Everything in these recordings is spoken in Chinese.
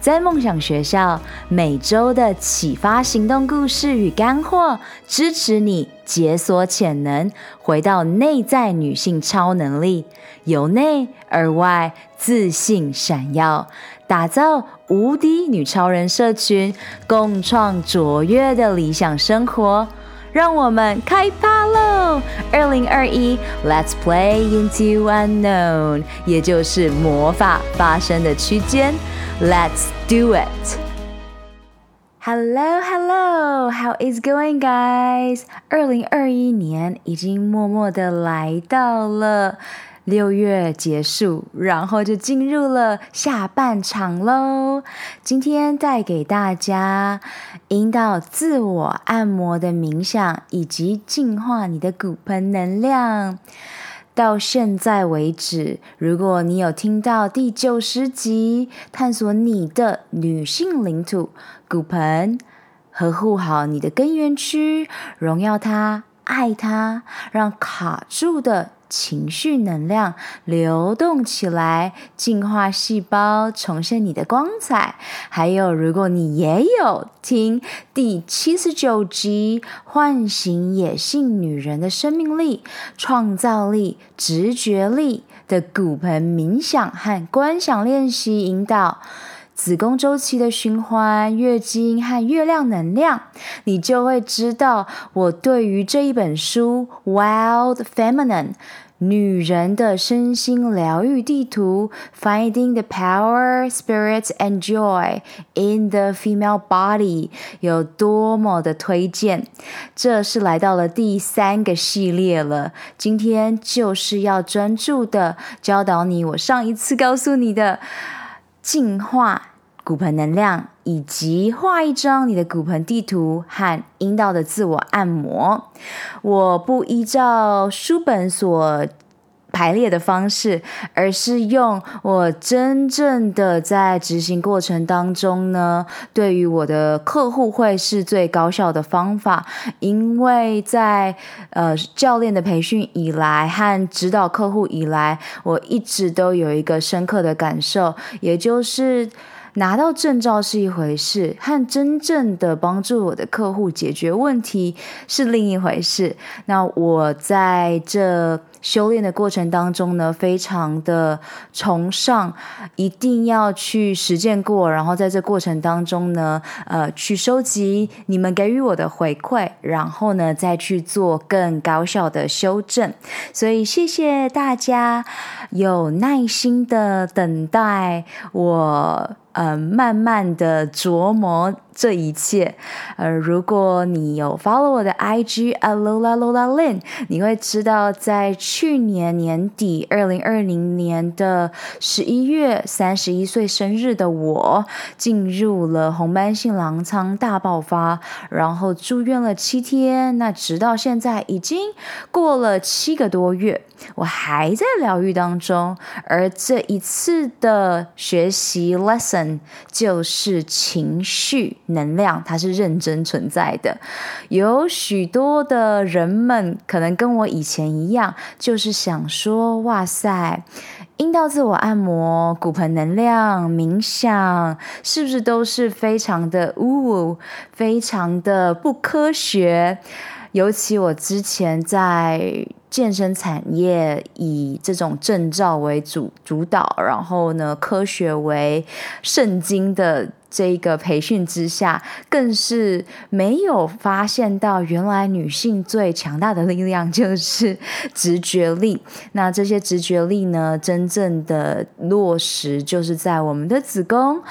在梦想学校，每周的启发行动故事与干货，支持你解锁潜能，回到内在女性超能力，由内而外自信闪耀，打造无敌女超人社群，共创卓越的理想生活。让我们开趴喽！二零二一，Let's play into unknown，也就是魔法发生的区间。Let's do it! Hello, hello, how is going, guys? 二零二一年已经默默的来到了六月结束，然后就进入了下半场喽。今天带给大家引导自我按摩的冥想，以及净化你的骨盆能量。到现在为止，如果你有听到第九十集，探索你的女性领土骨盆，呵护好你的根源区，荣耀它，爱它，让卡住的。情绪能量流动起来，净化细胞，重现你的光彩。还有，如果你也有听第七十九集《唤醒野性女人的生命力、创造力、直觉力》的骨盆冥想和观想练习引导，子宫周期的循环、月经和月亮能量，你就会知道我对于这一本书《Wild Feminine》。女人的身心疗愈地图，Finding the power, spirit, and joy in the female body，有多么的推荐？这是来到了第三个系列了。今天就是要专注的教导你，我上一次告诉你的净化。骨盆能量，以及画一张你的骨盆地图和阴道的自我按摩。我不依照书本所排列的方式，而是用我真正的在执行过程当中呢，对于我的客户会是最高效的方法。因为在呃教练的培训以来和指导客户以来，我一直都有一个深刻的感受，也就是。拿到证照是一回事，和真正的帮助我的客户解决问题是另一回事。那我在这修炼的过程当中呢，非常的崇尚，一定要去实践过，然后在这过程当中呢，呃，去收集你们给予我的回馈，然后呢，再去做更高效的修正。所以谢谢大家有耐心的等待我。呃，慢慢的琢磨这一切。呃，如果你有 follow 我的 IG Alola Lola Lin，你会知道，在去年年底，二零二零年的十一月三十一岁生日的我，进入了红斑性狼疮大爆发，然后住院了七天。那直到现在已经过了七个多月，我还在疗愈当中。而这一次的学习 lesson。就是情绪能量，它是认真存在的。有许多的人们可能跟我以前一样，就是想说：“哇塞，阴道自我按摩、骨盆能量、冥想，是不是都是非常的呜，非常的不科学？”尤其我之前在健身产业以这种证照为主主导，然后呢，科学为圣经的这个培训之下，更是没有发现到原来女性最强大的力量就是直觉力。那这些直觉力呢，真正的落实就是在我们的子宫。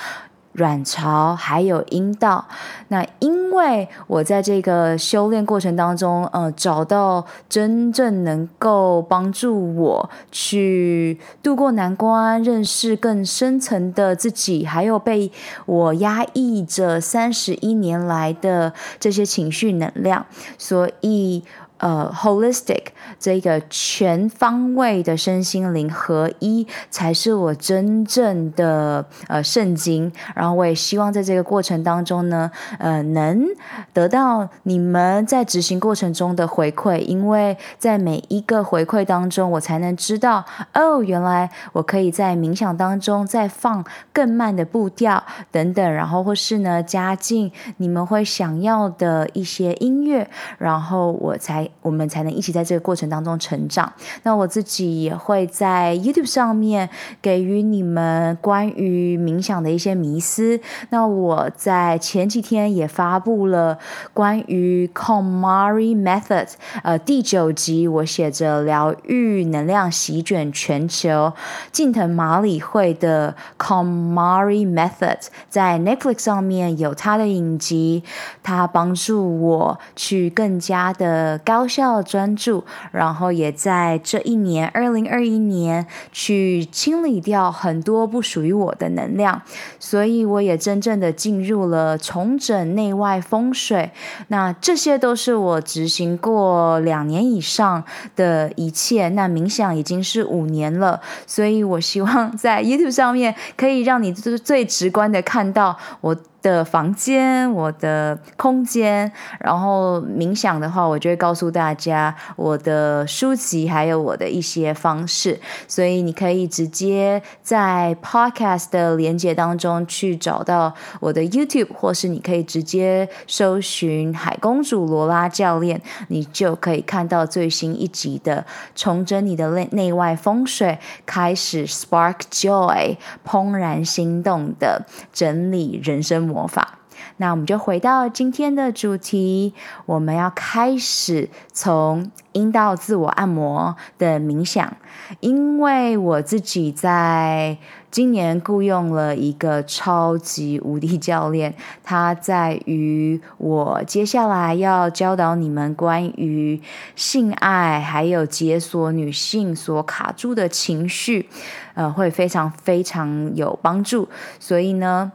卵巢还有阴道，那因为我在这个修炼过程当中，呃，找到真正能够帮助我去度过难关、认识更深层的自己，还有被我压抑着三十一年来的这些情绪能量，所以。呃，holistic 这个全方位的身心灵合一，才是我真正的呃圣经。然后我也希望在这个过程当中呢，呃，能得到你们在执行过程中的回馈，因为在每一个回馈当中，我才能知道哦，原来我可以在冥想当中再放更慢的步调等等，然后或是呢加进你们会想要的一些音乐，然后我才。我们才能一起在这个过程当中成长。那我自己也会在 YouTube 上面给予你们关于冥想的一些迷思。那我在前几天也发布了关于 komari Method，呃，第九集我写着疗愈能量席卷全球，近藤麻里惠的 komari Method，在 Netflix 上面有他的影集，他帮助我去更加的高。高效专注，然后也在这一年，二零二一年，去清理掉很多不属于我的能量，所以我也真正的进入了重整内外风水。那这些都是我执行过两年以上的一切。那冥想已经是五年了，所以我希望在 YouTube 上面可以让你最最直观的看到我。的房间，我的空间，然后冥想的话，我就会告诉大家我的书籍，还有我的一些方式，所以你可以直接在 Podcast 的连接当中去找到我的 YouTube，或是你可以直接搜寻海公主罗拉教练，你就可以看到最新一集的重整你的内内外风水，开始 Spark Joy，怦然心动的整理人生模。魔法，那我们就回到今天的主题，我们要开始从阴道自我按摩的冥想，因为我自己在今年雇佣了一个超级无敌教练，他在于我接下来要教导你们关于性爱，还有解锁女性所卡住的情绪，呃，会非常非常有帮助，所以呢。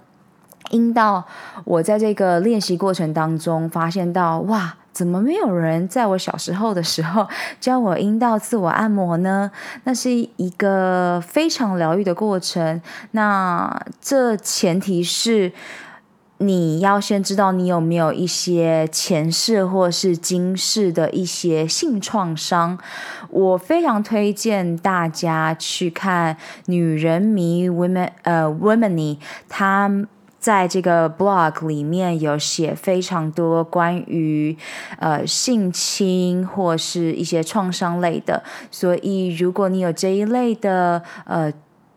阴道，我在这个练习过程当中发现到，哇，怎么没有人在我小时候的时候 教我阴道自我按摩呢？那是一个非常疗愈的过程。那这前提是你要先知道你有没有一些前世或是今世的一些性创伤。我非常推荐大家去看《女人迷》Women 呃 Womany 她。在这个 blog 里面有写非常多关于呃性侵或是一些创伤类的，所以如果你有这一类的呃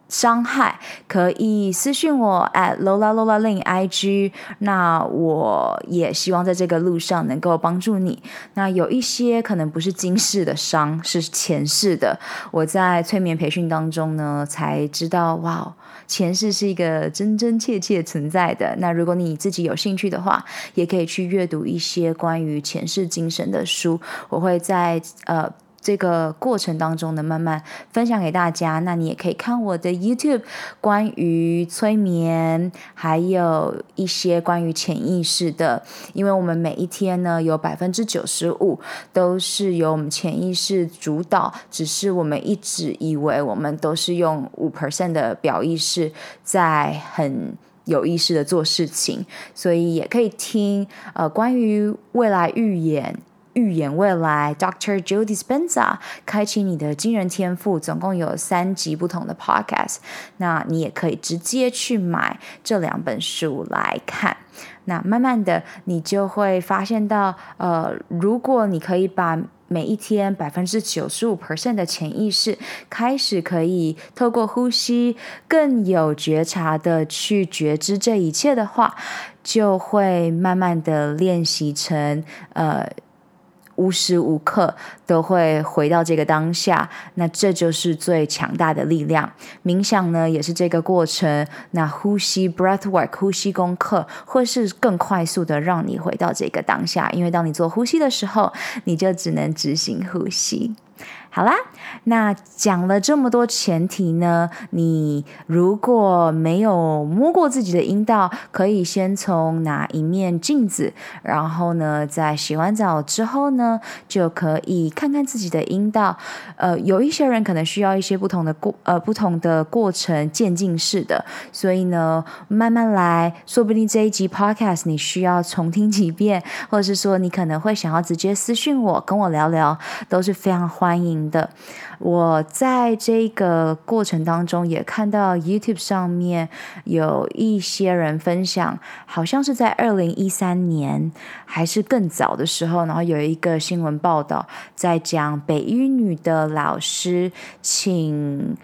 伤害，可以私信我 at Lola Lola Lin IG，那我也希望在这个路上能够帮助你。那有一些可能不是今世的伤，是前世的。我在催眠培训当中呢，才知道哇。前世是一个真真切切存在的。那如果你自己有兴趣的话，也可以去阅读一些关于前世精神的书。我会在呃这个过程当中呢，慢慢分享给大家。那你也可以看我的 YouTube，关于催眠，还有一些关于潜意识的。因为我们每一天呢，有百分之九十五都是由我们潜意识主导，只是我们一直以为我们都是用五 percent 的表意识在很有意识的做事情。所以也可以听呃关于未来预言。预言未来，Dr. Joe Dispenza 开启你的惊人天赋，总共有三集不同的 podcast，那你也可以直接去买这两本书来看。那慢慢的，你就会发现到，呃，如果你可以把每一天百分之九十五 percent 的潜意识开始可以透过呼吸更有觉察的去觉知这一切的话，就会慢慢的练习成呃。无时无刻都会回到这个当下，那这就是最强大的力量。冥想呢，也是这个过程。那呼吸 （breath work） 呼吸功课，会是更快速的让你回到这个当下。因为当你做呼吸的时候，你就只能执行呼吸。好啦，那讲了这么多前提呢，你如果没有摸过自己的阴道，可以先从拿一面镜子，然后呢，在洗完澡之后呢，就可以看看自己的阴道。呃，有一些人可能需要一些不同的过呃不同的过程渐进式的，所以呢，慢慢来，说不定这一集 podcast 你需要重听几遍，或者是说你可能会想要直接私讯我，跟我聊聊，都是非常欢欢迎的，我在这个过程当中也看到 YouTube 上面有一些人分享，好像是在二零一三年还是更早的时候，然后有一个新闻报道在讲北一女的老师请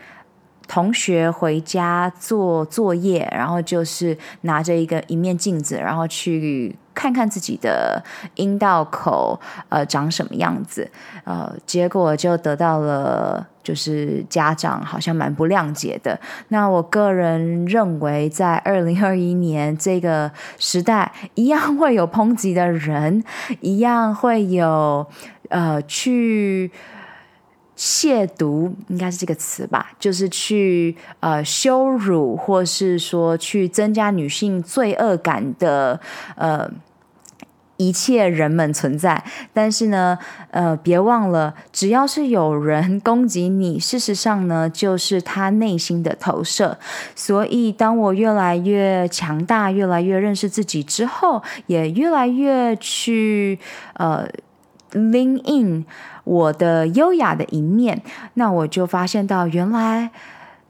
同学回家做作业，然后就是拿着一个一面镜子，然后去。看看自己的阴道口，呃，长什么样子，呃，结果就得到了，就是家长好像蛮不谅解的。那我个人认为，在二零二一年这个时代，一样会有抨击的人，一样会有呃去。亵渎应该是这个词吧，就是去呃羞辱，或是说去增加女性罪恶感的呃一切人们存在。但是呢，呃，别忘了，只要是有人攻击你，事实上呢，就是他内心的投射。所以，当我越来越强大，越来越认识自己之后，也越来越去呃 lean in。我的优雅的一面，那我就发现到，原来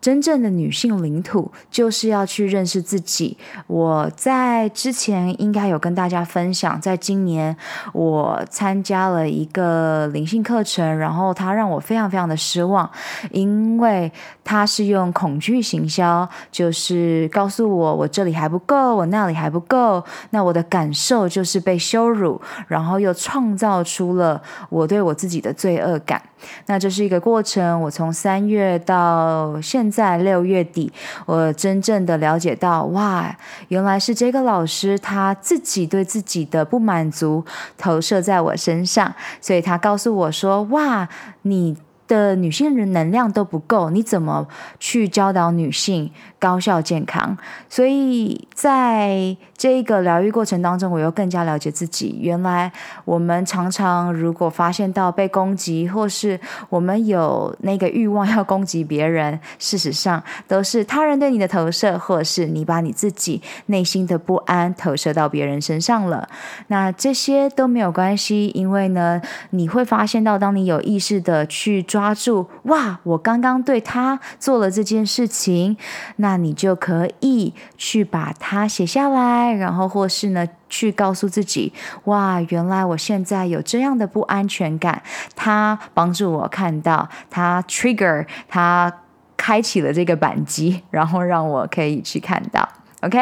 真正的女性领土就是要去认识自己。我在之前应该有跟大家分享，在今年我参加了一个灵性课程，然后它让我非常非常的失望，因为它是用恐惧行销，就是告诉我我这里还不够，我那里还不够，那我的感受就是被羞辱，然后又创造出了我对我自己的罪恶感。那这是一个过程，我从三月到现在六月底，我真正的了解到，哇，原来是这个老师他自己对自己的不满足投射在我身上，所以他告诉我说，哇，你。的女性人能量都不够，你怎么去教导女性高效健康？所以在这个疗愈过程当中，我又更加了解自己。原来我们常常如果发现到被攻击，或是我们有那个欲望要攻击别人，事实上都是他人对你的投射，或是你把你自己内心的不安投射到别人身上了。那这些都没有关系，因为呢，你会发现到，当你有意识的去抓。抓住哇！我刚刚对他做了这件事情，那那你就可以去把它写下来，然后或是呢，去告诉自己哇，原来我现在有这样的不安全感。他帮助我看到，他 trigger，他开启了这个扳机，然后让我可以去看到。OK，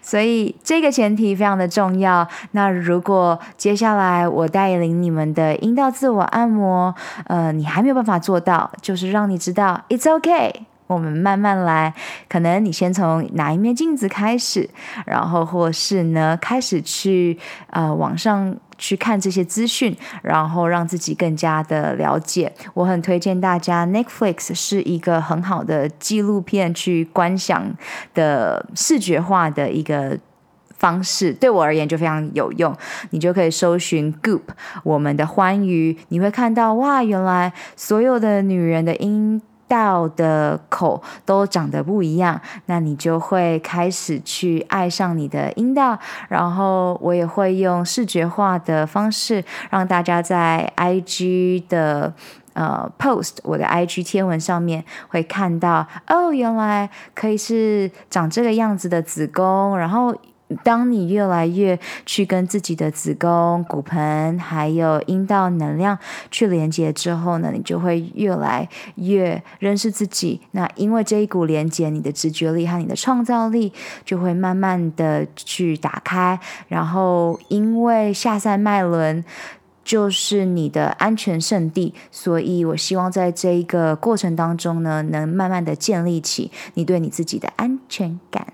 所以这个前提非常的重要。那如果接下来我带领你们的阴道自我按摩，呃，你还没有办法做到，就是让你知道 It's OK。我们慢慢来，可能你先从哪一面镜子开始，然后或是呢开始去呃网上去看这些资讯，然后让自己更加的了解。我很推荐大家，Netflix 是一个很好的纪录片去观想的视觉化的一个方式，对我而言就非常有用。你就可以搜寻 Goop 我们的欢愉，你会看到哇，原来所有的女人的音。道的口都长得不一样，那你就会开始去爱上你的阴道。然后我也会用视觉化的方式，让大家在 IG 的呃 post 我的 IG 贴文上面会看到，哦，原来可以是长这个样子的子宫，然后。当你越来越去跟自己的子宫、骨盆还有阴道能量去连接之后呢，你就会越来越认识自己。那因为这一股连接，你的直觉力和你的创造力就会慢慢的去打开。然后，因为下三脉轮就是你的安全圣地，所以我希望在这一个过程当中呢，能慢慢的建立起你对你自己的安全感。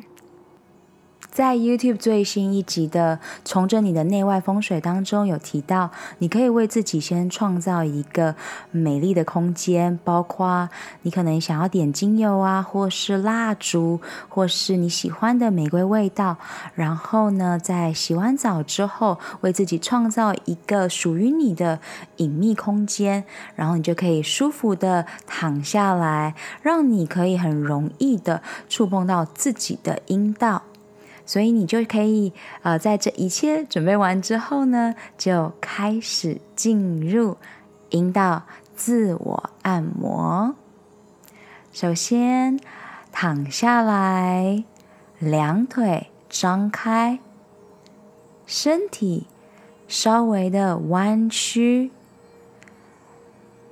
在 YouTube 最新一集的《重整你的内外风水》当中有提到，你可以为自己先创造一个美丽的空间，包括你可能想要点精油啊，或是蜡烛，或是你喜欢的玫瑰味道。然后呢，在洗完澡之后，为自己创造一个属于你的隐秘空间，然后你就可以舒服的躺下来，让你可以很容易的触碰到自己的阴道。所以你就可以，呃，在这一切准备完之后呢，就开始进入阴道自我按摩。首先躺下来，两腿张开，身体稍微的弯曲，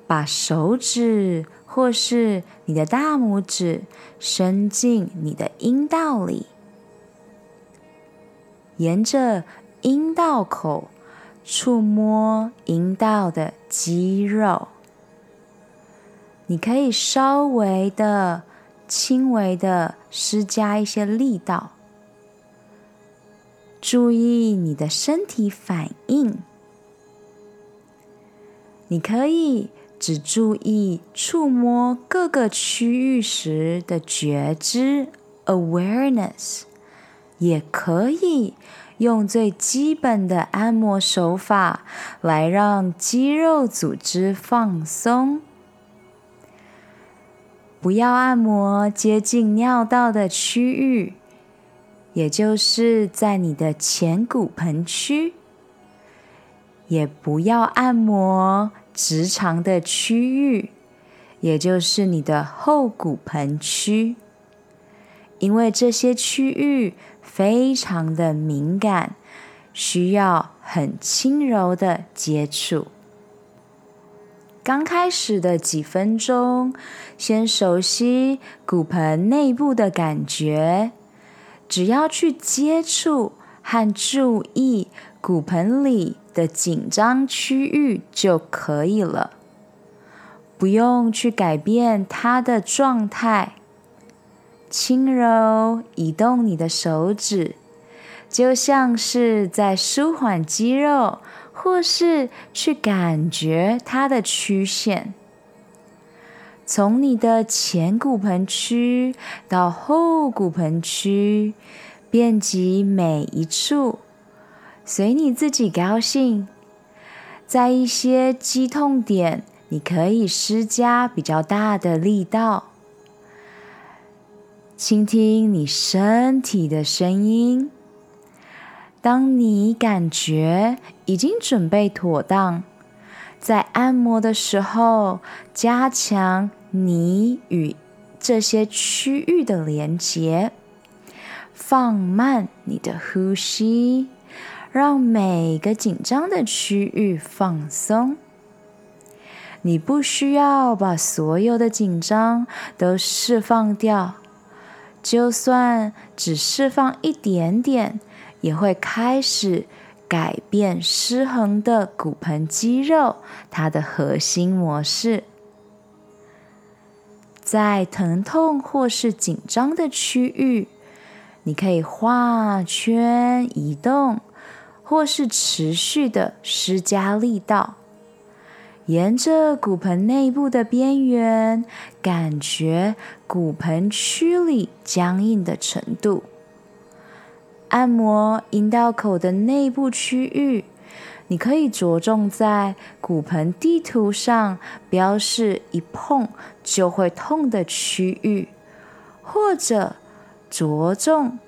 把手指或是你的大拇指伸进你的阴道里。沿着阴道口触摸阴道的肌肉，你可以稍微的、轻微的施加一些力道，注意你的身体反应。你可以只注意触摸各个区域时的觉知 （awareness）。也可以用最基本的按摩手法来让肌肉组织放松。不要按摩接近尿道的区域，也就是在你的前骨盆区；也不要按摩直肠的区域，也就是你的后骨盆区，因为这些区域。非常的敏感，需要很轻柔的接触。刚开始的几分钟，先熟悉骨盆内部的感觉，只要去接触和注意骨盆里的紧张区域就可以了，不用去改变它的状态。轻柔移动你的手指，就像是在舒缓肌肉，或是去感觉它的曲线。从你的前骨盆区到后骨盆区，遍及每一处，随你自己高兴。在一些肌痛点，你可以施加比较大的力道。倾听你身体的声音。当你感觉已经准备妥当，在按摩的时候，加强你与这些区域的连接，放慢你的呼吸，让每个紧张的区域放松。你不需要把所有的紧张都释放掉。就算只释放一点点，也会开始改变失衡的骨盆肌肉，它的核心模式。在疼痛或是紧张的区域，你可以画圈移动，或是持续的施加力道。沿着骨盆内部的边缘，感觉骨盆区里僵硬的程度。按摩阴道口的内部区域，你可以着重在骨盆地图上标示一碰就会痛的区域，或者着重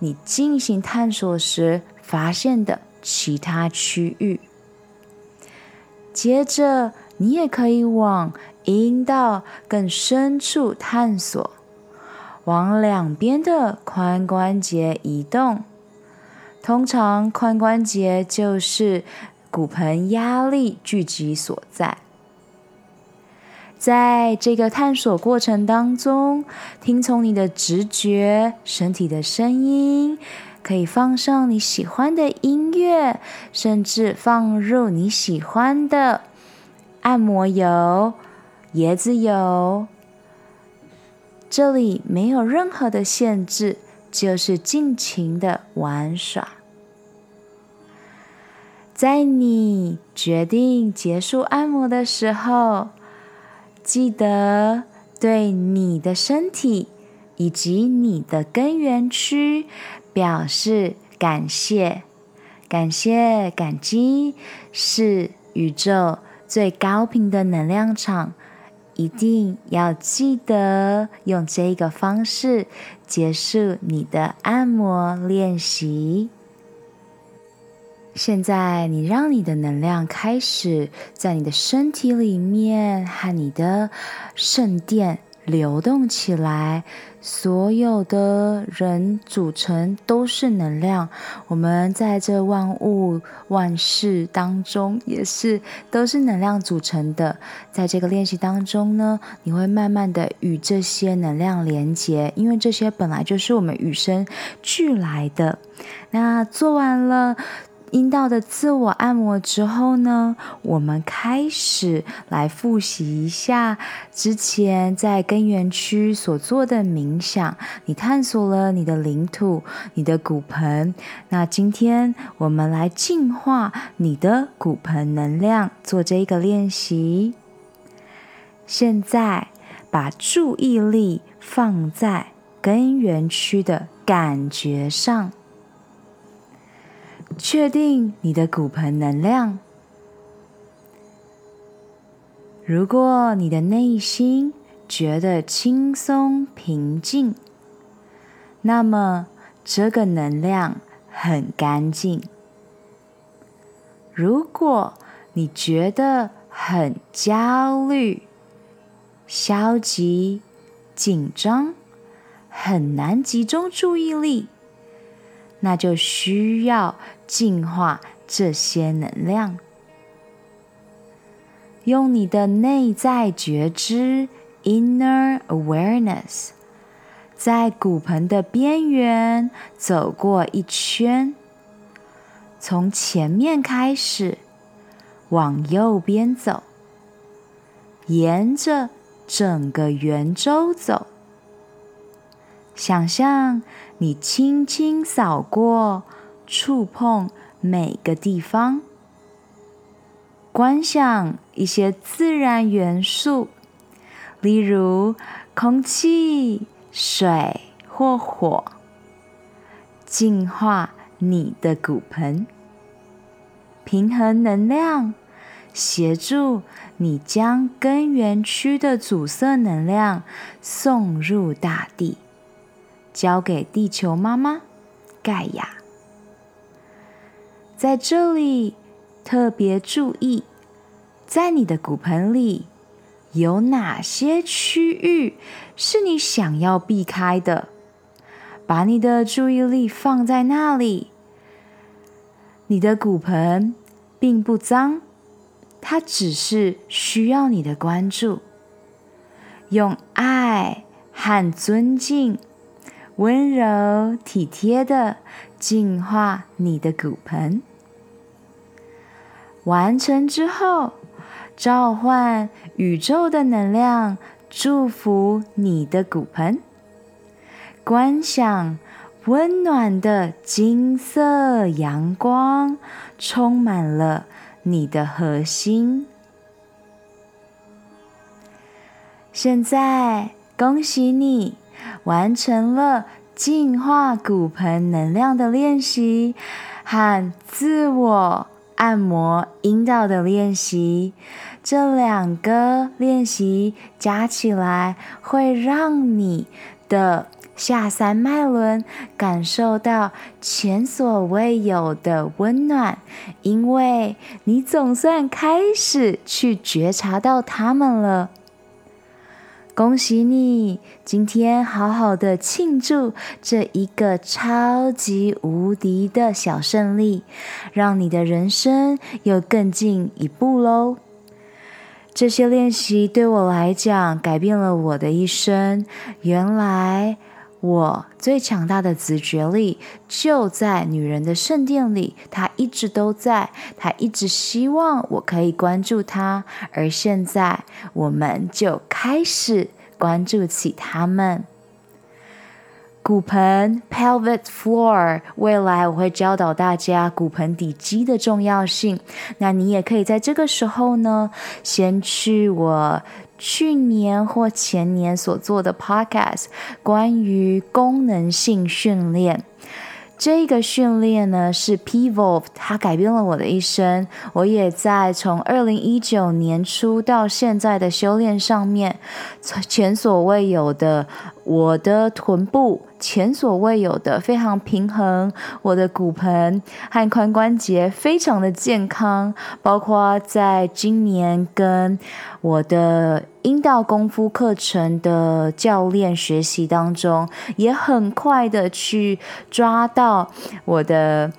你进行探索时发现的其他区域。接着，你也可以往阴道更深处探索，往两边的髋关节移动。通常，髋关节就是骨盆压力聚集所在。在这个探索过程当中，听从你的直觉，身体的声音。可以放上你喜欢的音乐，甚至放入你喜欢的按摩油、椰子油。这里没有任何的限制，就是尽情的玩耍。在你决定结束按摩的时候，记得对你的身体以及你的根源区表示感谢。感谢、感激是宇宙最高频的能量场，一定要记得用这个方式结束你的按摩练习。现在，你让你的能量开始在你的身体里面和你的圣殿流动起来。所有的人组成都是能量，我们在这万物万事当中也是都是能量组成的。在这个练习当中呢，你会慢慢的与这些能量连接，因为这些本来就是我们与生俱来的。那做完了。阴道的自我按摩之后呢，我们开始来复习一下之前在根源区所做的冥想。你探索了你的领土，你的骨盆。那今天我们来净化你的骨盆能量，做这个练习。现在把注意力放在根源区的感觉上。确定你的骨盆能量。如果你的内心觉得轻松平静，那么这个能量很干净。如果你觉得很焦虑、消极、紧张，很难集中注意力，那就需要。净化这些能量，用你的内在觉知 （inner awareness） 在骨盆的边缘走过一圈，从前面开始往右边走，沿着整个圆周走，想象你轻轻扫过。触碰每个地方，观想一些自然元素，例如空气、水或火，净化你的骨盆，平衡能量，协助你将根源区的阻塞能量送入大地，交给地球妈妈盖亚。在这里，特别注意，在你的骨盆里有哪些区域是你想要避开的？把你的注意力放在那里。你的骨盆并不脏，它只是需要你的关注。用爱和尊敬，温柔体贴的净化你的骨盆。完成之后，召唤宇宙的能量，祝福你的骨盆。观想温暖的金色阳光充满了你的核心。现在，恭喜你完成了净化骨盆能量的练习和自我。按摩阴道的练习，这两个练习加起来会让你的下三脉轮感受到前所未有的温暖，因为你总算开始去觉察到它们了。恭喜你，今天好好的庆祝这一个超级无敌的小胜利，让你的人生又更进一步喽！这些练习对我来讲改变了我的一生。原来。我最强大的直觉力就在女人的圣殿里，她一直都在，她一直希望我可以关注她，而现在我们就开始关注起她们。骨盆 （pelvic floor），未来我会教导大家骨盆底肌的重要性。那你也可以在这个时候呢，先去我去年或前年所做的 podcast，关于功能性训练。这个训练呢是 Pivot，它改变了我的一生。我也在从二零一九年初到现在的修炼上面，前所未有的。我的臀部前所未有的非常平衡，我的骨盆和髋关节非常的健康，包括在今年跟我的阴道功夫课程的教练学习当中，也很快的去抓到我的。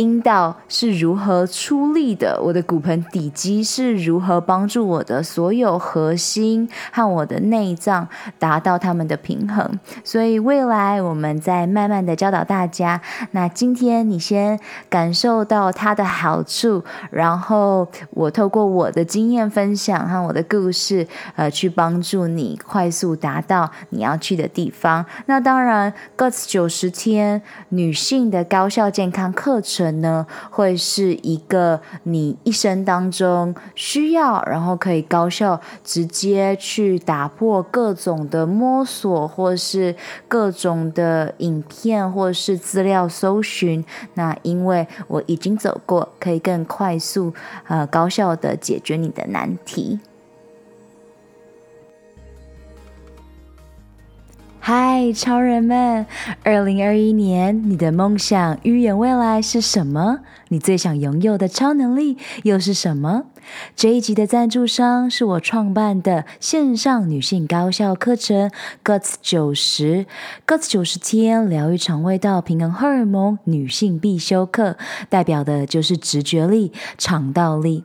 阴道是如何出力的？我的骨盆底肌是如何帮助我的所有核心和我的内脏达到它们的平衡？所以未来我们再慢慢的教导大家。那今天你先感受到它的好处，然后我透过我的经验分享和我的故事，呃，去帮助你快速达到你要去的地方。那当然，Guts 九十天女性的高效健康课程。呢，会是一个你一生当中需要，然后可以高效直接去打破各种的摸索，或是各种的影片，或是资料搜寻。那因为我已经走过，可以更快速、呃高效的解决你的难题。嗨，超人们！二零二一年，你的梦想预言未来是什么？你最想拥有的超能力又是什么？这一集的赞助商是我创办的线上女性高效课程 Guts 九十，Guts 九十天疗愈肠胃道平衡荷尔蒙女性必修课，代表的就是直觉力、肠道力。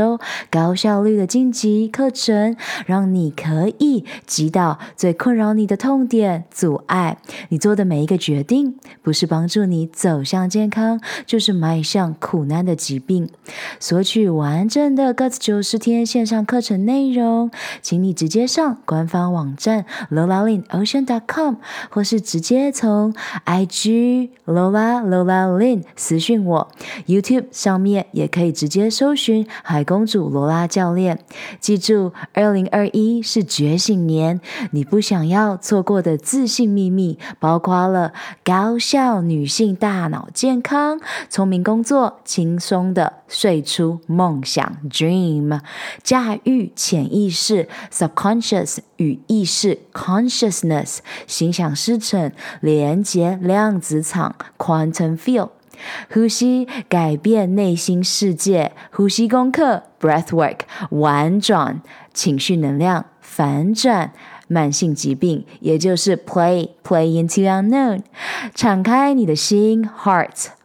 高效率的晋级课程，让你可以击倒最困扰你的痛点、阻碍。你做的每一个决定，不是帮助你走向健康，就是迈向苦难的疾病。索取完整的 Guts 九十天线上课程内容，请你直接上官方网站 lolalinOcean.com，或是直接从 IG Lola Lola Lin 私讯我。YouTube 上面也可以直接搜寻海公主罗拉教练。记住，二零二一是觉醒年，你不想要错过的自信秘密。包括了高效女性大脑健康、聪明工作、轻松的睡出梦想 （dream）、驾驭潜意识 （subconscious） 与意识 （consciousness）、心想事成、连接量子场 （quantum field）、呼吸改变内心世界、呼吸功课 （breathwork）、玩转情绪能量反转。慢性疾病，也就是 play play into unknown，敞开你的心 heart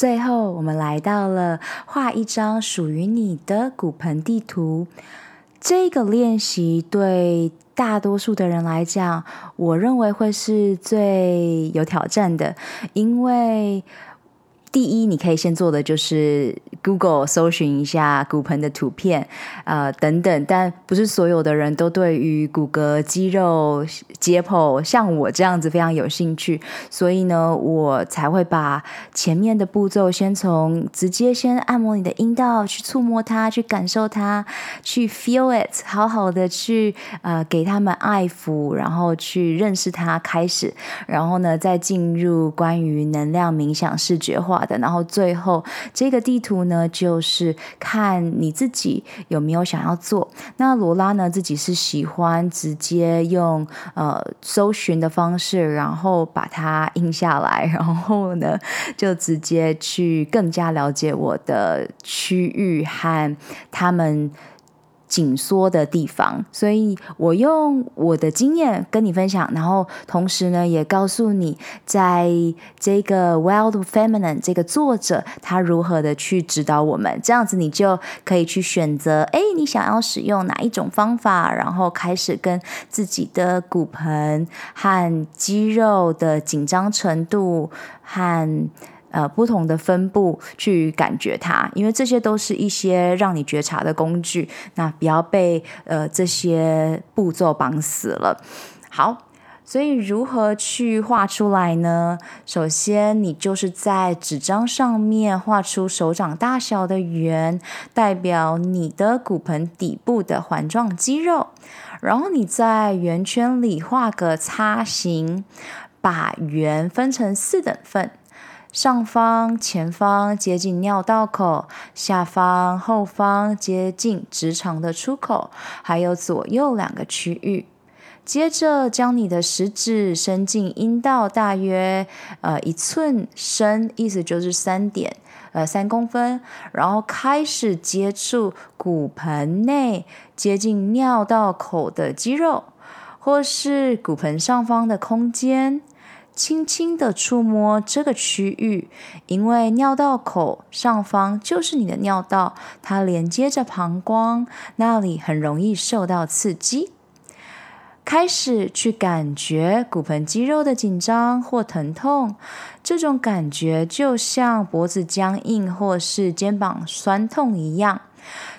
最后，我们来到了画一张属于你的骨盆地图。这个练习对。大多数的人来讲，我认为会是最有挑战的，因为第一，你可以先做的就是 Google 搜寻一下骨盆的图片，呃，等等，但不是所有的人都对于骨骼、肌肉、解剖像我这样子非常有兴趣，所以呢，我才会把前面的步骤先从直接先按摩你的阴道，去触摸它，去感受它，去 feel it，好好的去呃给他们爱抚，然后去认识它开始，然后呢，再进入关于能量冥想视觉化的，然后最后这个地图呢。呢，就是看你自己有没有想要做。那罗拉呢，自己是喜欢直接用呃搜寻的方式，然后把它印下来，然后呢就直接去更加了解我的区域和他们。紧缩的地方，所以我用我的经验跟你分享，然后同时呢，也告诉你，在这个 Wild Feminine 这个作者他如何的去指导我们，这样子你就可以去选择，哎，你想要使用哪一种方法，然后开始跟自己的骨盆和肌肉的紧张程度和。呃，不同的分布去感觉它，因为这些都是一些让你觉察的工具。那不要被呃这些步骤绑死了。好，所以如何去画出来呢？首先，你就是在纸张上面画出手掌大小的圆，代表你的骨盆底部的环状肌肉。然后你在圆圈里画个叉形，把圆分成四等份。上方、前方接近尿道口，下方、后方接近直肠的出口，还有左右两个区域。接着，将你的食指伸进阴道，大约呃一寸深，意思就是三点呃三公分，然后开始接触骨盆内接近尿道口的肌肉，或是骨盆上方的空间。轻轻的触摸这个区域，因为尿道口上方就是你的尿道，它连接着膀胱，那里很容易受到刺激。开始去感觉骨盆肌肉的紧张或疼痛，这种感觉就像脖子僵硬或是肩膀酸痛一样。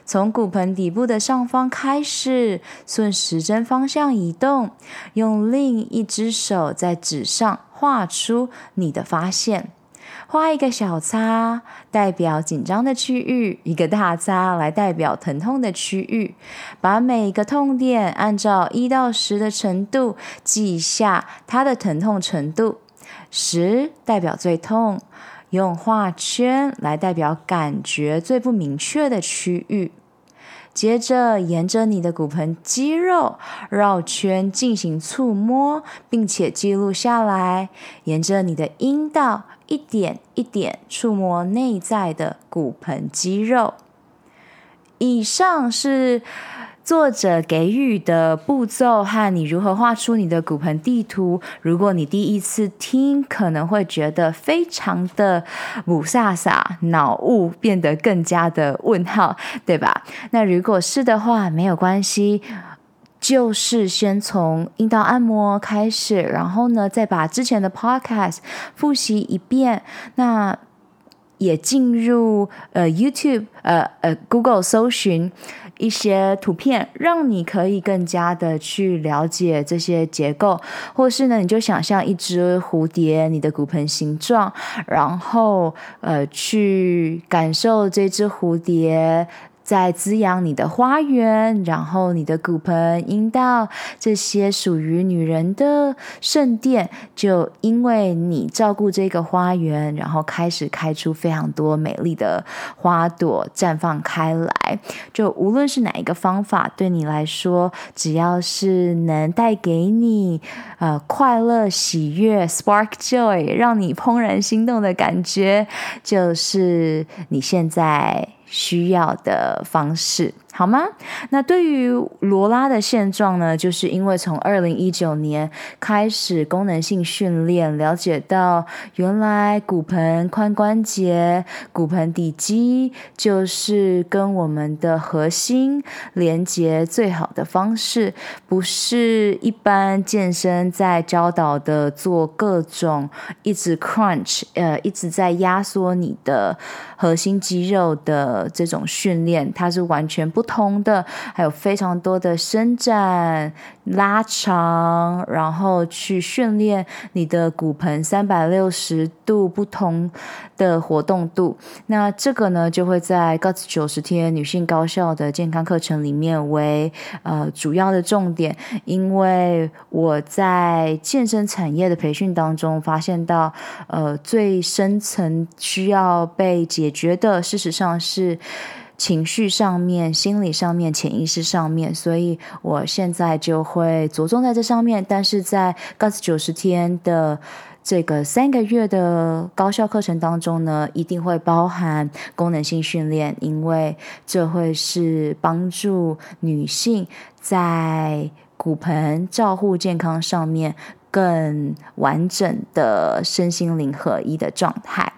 从骨盆底部的上方开始，顺时针方向移动，用另一只手在纸上画出你的发现。画一个小叉，代表紧张的区域；一个大叉来代表疼痛的区域。把每一个痛点按照一到十的程度记下它的疼痛程度，十代表最痛。用画圈来代表感觉最不明确的区域，接着沿着你的骨盆肌肉绕圈进行触摸，并且记录下来。沿着你的阴道一点一点触摸内在的骨盆肌肉。以上是。作者给予的步骤和你如何画出你的骨盆地图，如果你第一次听，可能会觉得非常的雾煞煞，脑雾变得更加的问号，对吧？那如果是的话，没有关系，就是先从阴道按摩开始，然后呢，再把之前的 podcast 复习一遍。那也进入呃 YouTube 呃呃 Google 搜寻。一些图片，让你可以更加的去了解这些结构，或是呢，你就想象一只蝴蝶，你的骨盆形状，然后呃，去感受这只蝴蝶在滋养你的花园，然后你的骨盆、阴道这些属于女人的圣殿，就因为你照顾这个花园，然后开始开出非常多美丽的花朵，绽放开来。就无论是哪一个方法，对你来说，只要是能带给你呃快乐、喜悦、spark joy，让你怦然心动的感觉，就是你现在需要的方式。好吗？那对于罗拉的现状呢，就是因为从二零一九年开始功能性训练，了解到原来骨盆、髋关节、骨盆底肌就是跟我们的核心连接最好的方式，不是一般健身在教导的做各种一直 crunch，呃，一直在压缩你的核心肌肉的这种训练，它是完全不。不同的，还有非常多的伸展、拉长，然后去训练你的骨盆三百六十度不同的活动度。那这个呢，就会在 Got 九十天女性高效的健康课程里面为呃主要的重点。因为我在健身产业的培训当中发现到，呃，最深层需要被解决的，事实上是。情绪上面、心理上面、潜意识上面，所以我现在就会着重在这上面。但是在 Guts 九十天的这个三个月的高效课程当中呢，一定会包含功能性训练，因为这会是帮助女性在骨盆照护健康上面。更完整的身心灵合一的状态，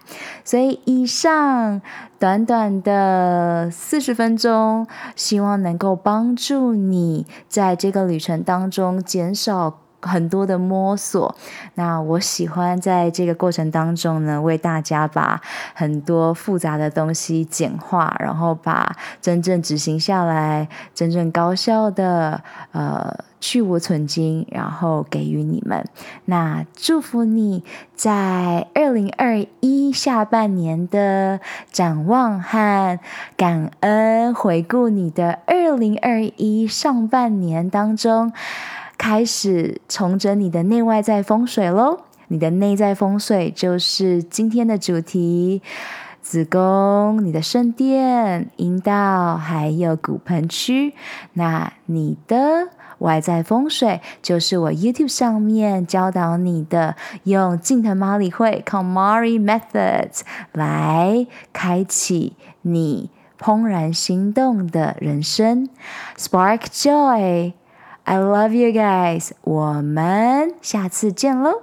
所以以上短短的四十分钟，希望能够帮助你在这个旅程当中减少很多的摸索。那我喜欢在这个过程当中呢，为大家把很多复杂的东西简化，然后把真正执行下来、真正高效的呃。去芜存菁，然后给予你们。那祝福你在二零二一下半年的展望和感恩，回顾你的二零二一上半年当中，开始重整你的内外在风水喽。你的内在风水就是今天的主题：子宫、你的圣殿、阴道，还有骨盆区。那你的。外在风水就是我 YouTube 上面教导你的，用近藤麻里会 KonMari Methods 来开启你怦然心动的人生。Spark Joy） Joy，I love you guys，我们下次见喽。